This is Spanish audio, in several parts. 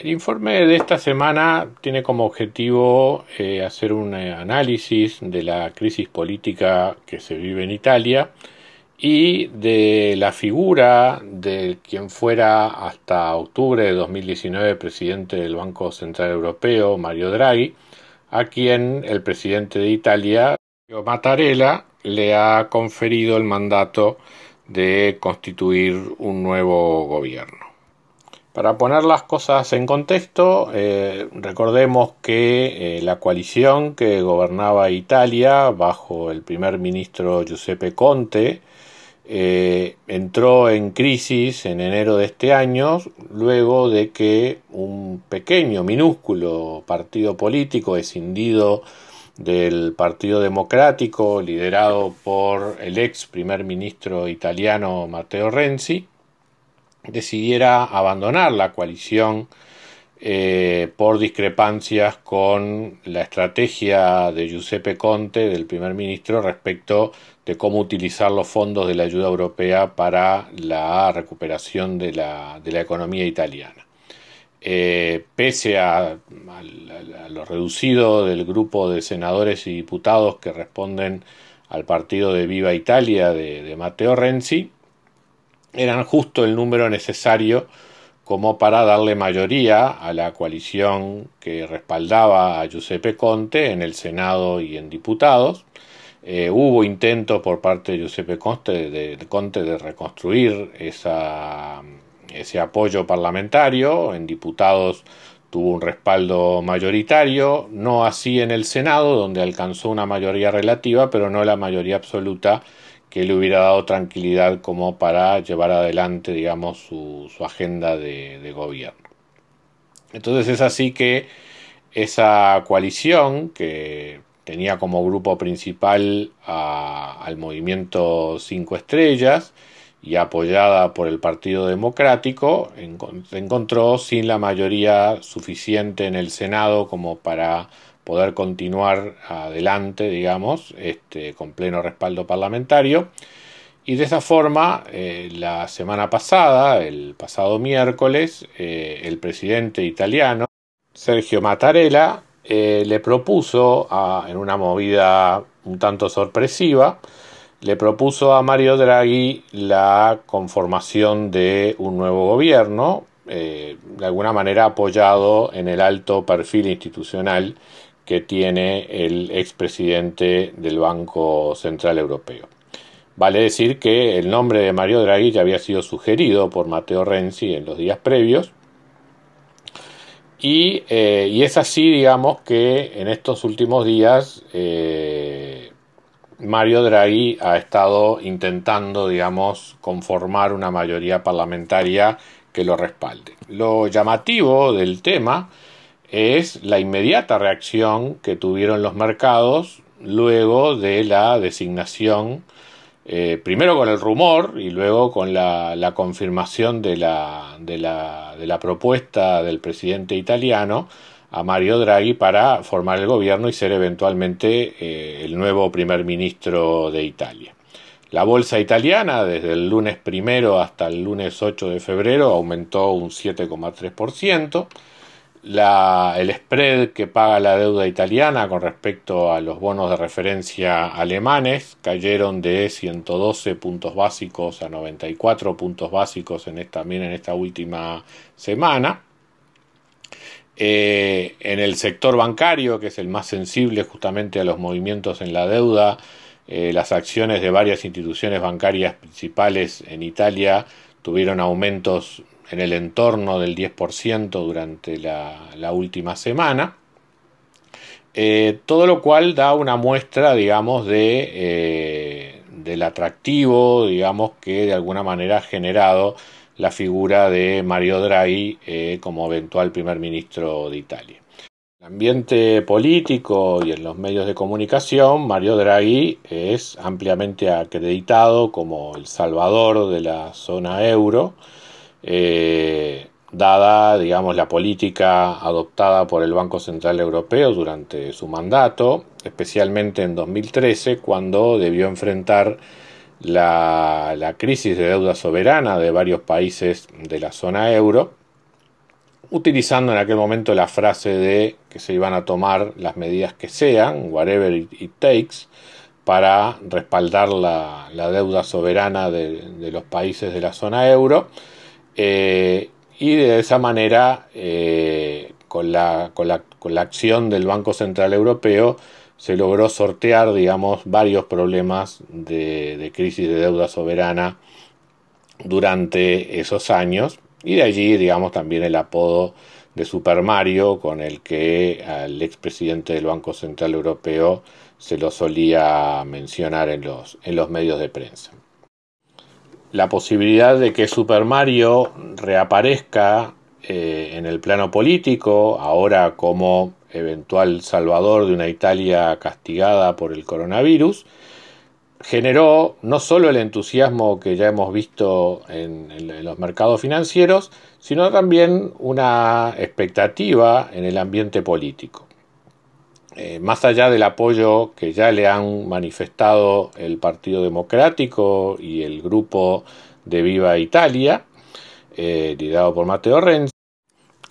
El informe de esta semana tiene como objetivo eh, hacer un análisis de la crisis política que se vive en Italia y de la figura de quien fuera hasta octubre de 2019 presidente del Banco Central Europeo, Mario Draghi, a quien el presidente de Italia, Mattarella, le ha conferido el mandato de constituir un nuevo gobierno. Para poner las cosas en contexto, eh, recordemos que eh, la coalición que gobernaba Italia bajo el primer ministro Giuseppe Conte eh, entró en crisis en enero de este año luego de que un pequeño, minúsculo partido político escindido del Partido Democrático, liderado por el ex primer ministro italiano Matteo Renzi, decidiera abandonar la coalición eh, por discrepancias con la estrategia de Giuseppe Conte, del primer ministro, respecto de cómo utilizar los fondos de la ayuda europea para la recuperación de la, economía italiana. Eh, pese a, lo reducido del grupo de senadores y diputados que responden al partido de Viva Italia de Matteo Renzi, eran justo el número necesario como para darle mayoría a la coalición que respaldaba a Giuseppe Conte en el Senado y en diputados. Eh, hubo intentos por parte de Giuseppe Conte de, Conte de reconstruir esa, ese apoyo parlamentario. En diputados tuvo un respaldo mayoritario, no así en el Senado, donde alcanzó una mayoría relativa, pero no la mayoría absoluta que le hubiera dado tranquilidad como para llevar adelante, digamos, su, agenda de, gobierno. Entonces es así que esa coalición que tenía como grupo principal al movimiento Cinco Estrellas y apoyada por el Partido Democrático, se encontró sin la mayoría suficiente en el Senado como para poder continuar adelante, digamos, este, con pleno respaldo parlamentario. Y de esa forma, eh, la semana pasada, el pasado miércoles, eh, el presidente italiano, Sergio Mattarella, eh, le propuso, en una movida un tanto sorpresiva, le propuso a Mario Draghi la conformación de un nuevo gobierno, de alguna manera apoyado en el alto perfil institucional que tiene el expresidente del Banco Central Europeo. Vale decir que el nombre de Mario Draghi ya había sido sugerido por Matteo Renzi en los días previos. Y, eh, es así, digamos, que en estos últimos días eh, Mario Draghi ha estado intentando, digamos, conformar una mayoría parlamentaria que lo respalde. Lo llamativo del tema es la inmediata reacción que tuvieron los mercados luego de la designación, eh, primero con el rumor y luego con la, confirmación de la, de, la, propuesta del presidente italiano a Mario Draghi para formar el gobierno y ser eventualmente eh, el nuevo primer ministro de Italia. La bolsa italiana desde el lunes primero hasta el lunes 8 de febrero aumentó un 7,3% la, el spread que paga la deuda italiana con respecto a los bonos de referencia alemanes cayeron de 112 puntos básicos a 94 puntos básicos en esta, también en esta última semana. Eh, en el sector bancario, que es el más sensible justamente a los movimientos en la deuda, eh, las acciones de varias instituciones bancarias principales en Italia tuvieron aumentos en el entorno del 10% durante la, última semana. Eh, todo lo cual da una muestra, digamos, eh, del atractivo, digamos, que de alguna manera ha generado la figura de Mario Draghi eh, como eventual primer ministro de Italia. En el ambiente político y en los medios de comunicación, Mario Draghi es ampliamente acreditado como el salvador de la zona euro, eh, dada, digamos, la política adoptada por el Banco Central Europeo durante su mandato, especialmente en 2013, cuando debió enfrentar la, crisis de deuda soberana de varios países de la zona euro, utilizando en aquel momento la frase de que se iban a tomar las medidas que sean, whatever it, takes, para respaldar la, deuda soberana de, los países de la zona euro. Eh, y de esa manera, eh, con, la, con, la, con la acción del Banco Central Europeo, se logró sortear, digamos, varios problemas de, crisis de deuda soberana durante esos años y de allí, digamos, también el apodo de Super Mario con el que al expresidente del Banco Central Europeo se lo solía mencionar en los, en los medios de prensa. La posibilidad de que Super Mario reaparezca eh, en el plano político, ahora como eventual salvador de una Italia castigada por el coronavirus, generó no solo el entusiasmo que ya hemos visto en, los mercados financieros, sino también una expectativa en el ambiente político. Eh, más allá del apoyo que ya le han manifestado el Partido Democrático y el grupo de Viva Italia, eh, liderado por Matteo Renzi,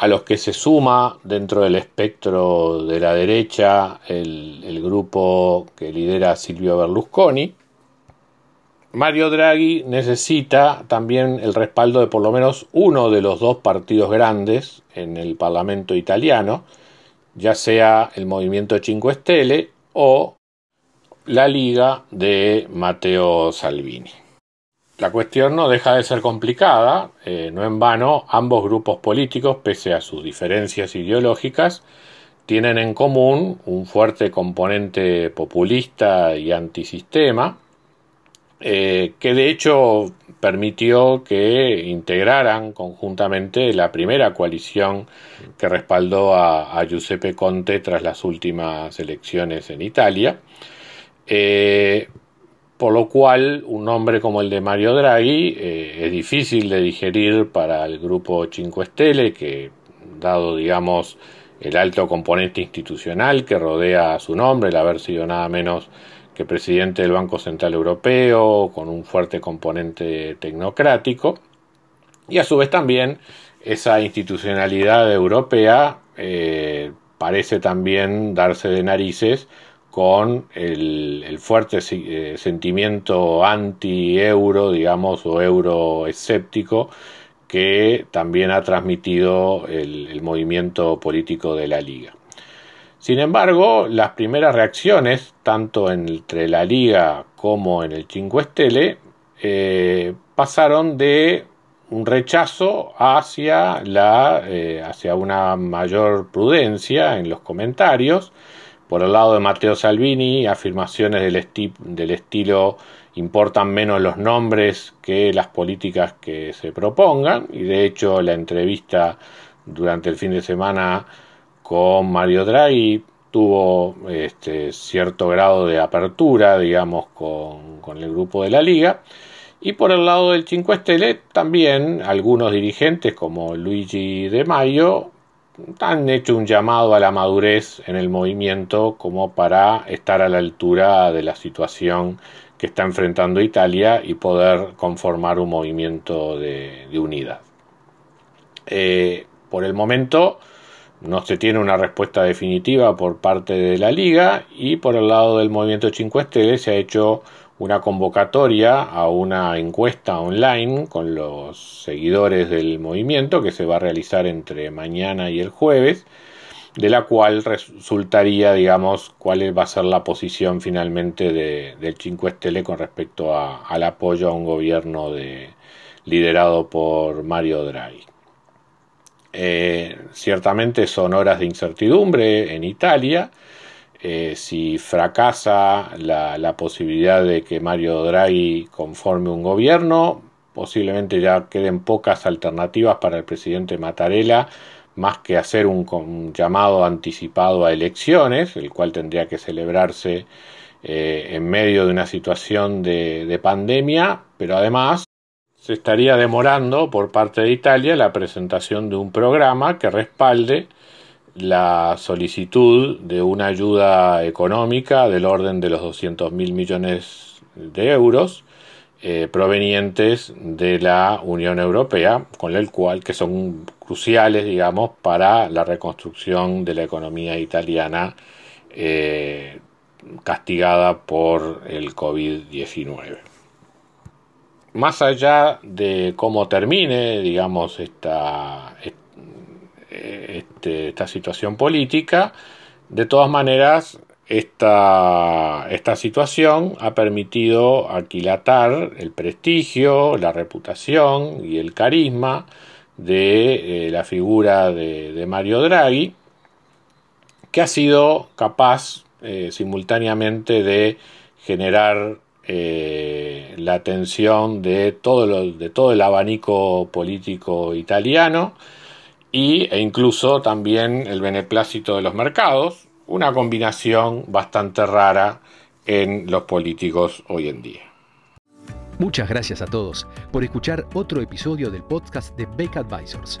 a los que se suma dentro del espectro de la derecha el, grupo que lidera Silvio Berlusconi. Mario Draghi necesita también el respaldo de por lo menos uno de los dos partidos grandes en el Parlamento italiano, ya sea el Movimiento Cinque Stelle o la Liga de Matteo Salvini. La cuestión no deja de ser complicada, eh, no en vano, ambos grupos políticos, pese a sus diferencias ideológicas, tienen en común un fuerte componente populista y antisistema, eh, que de hecho permitió que integraran conjuntamente la primera coalición que respaldó a, Giuseppe Conte tras las últimas elecciones en Italia. Eh, por lo cual un nombre como el de Mario Draghi eh, es difícil de digerir para el grupo Cinque Stelle, que dado, digamos, el alto componente institucional que rodea a su nombre, el haber sido nada menos que presidente del Banco Central Europeo, con un fuerte componente tecnocrático, y a su vez también esa institucionalidad europea eh, parece también darse de narices con el, fuerte eh, sentimiento anti-euro, digamos, o euro-escéptico que también ha transmitido el, movimiento político de la Liga. Sin embargo, las primeras reacciones, tanto entre la Liga como en el Cinque Stelle, eh, pasaron de un rechazo hacia, la, eh, hacia una mayor prudencia en los comentarios, por el lado de Matteo Salvini, afirmaciones del estilo importan menos los nombres que las políticas que se propongan y de hecho la entrevista durante el fin de semana con Mario Draghi tuvo este, cierto grado de apertura, digamos, con, el grupo de la liga. Y por el lado del Cinque Stelle, también algunos dirigentes como Luigi De Maio han hecho un llamado a la madurez en el movimiento como para estar a la altura de la situación que está enfrentando Italia y poder conformar un movimiento de, unidad. Eh, por el momento no se tiene una respuesta definitiva por parte de la liga y por el lado del movimiento 5 Estrellas se ha hecho una convocatoria a una encuesta online con los seguidores del movimiento que se va a realizar entre mañana y el jueves, de la cual resultaría, digamos, cuál va a ser la posición finalmente de, del 5 Estele con respecto al apoyo a un gobierno de, liderado por Mario Draghi. Eh, ciertamente son horas de incertidumbre en Italia, eh, si fracasa la, posibilidad de que Mario Draghi conforme un gobierno, posiblemente ya queden pocas alternativas para el presidente Mattarella más que hacer un, llamado anticipado a elecciones, el cual tendría que celebrarse eh, en medio de una situación de pandemia, pero además se estaría demorando por parte de Italia la presentación de un programa que respalde la solicitud de una ayuda económica del orden de los 200 mil millones de euros eh, provenientes de la Unión Europea, con el cual que son cruciales, digamos, para la reconstrucción de la economía italiana eh, castigada por el COVID-19. Más allá de cómo termine, digamos, esta, este, esta situación política, de todas maneras, esta, esta situación ha permitido aquilatar el prestigio, la reputación y el carisma de eh, la figura de, Mario Draghi, que ha sido capaz eh, simultáneamente de generar eh, la atención de todo, el abanico político italiano y, e incluso también el beneplácito de los mercados, una combinación bastante rara en los políticos hoy en día. Muchas gracias a todos por escuchar otro episodio del podcast de Beck Advisors.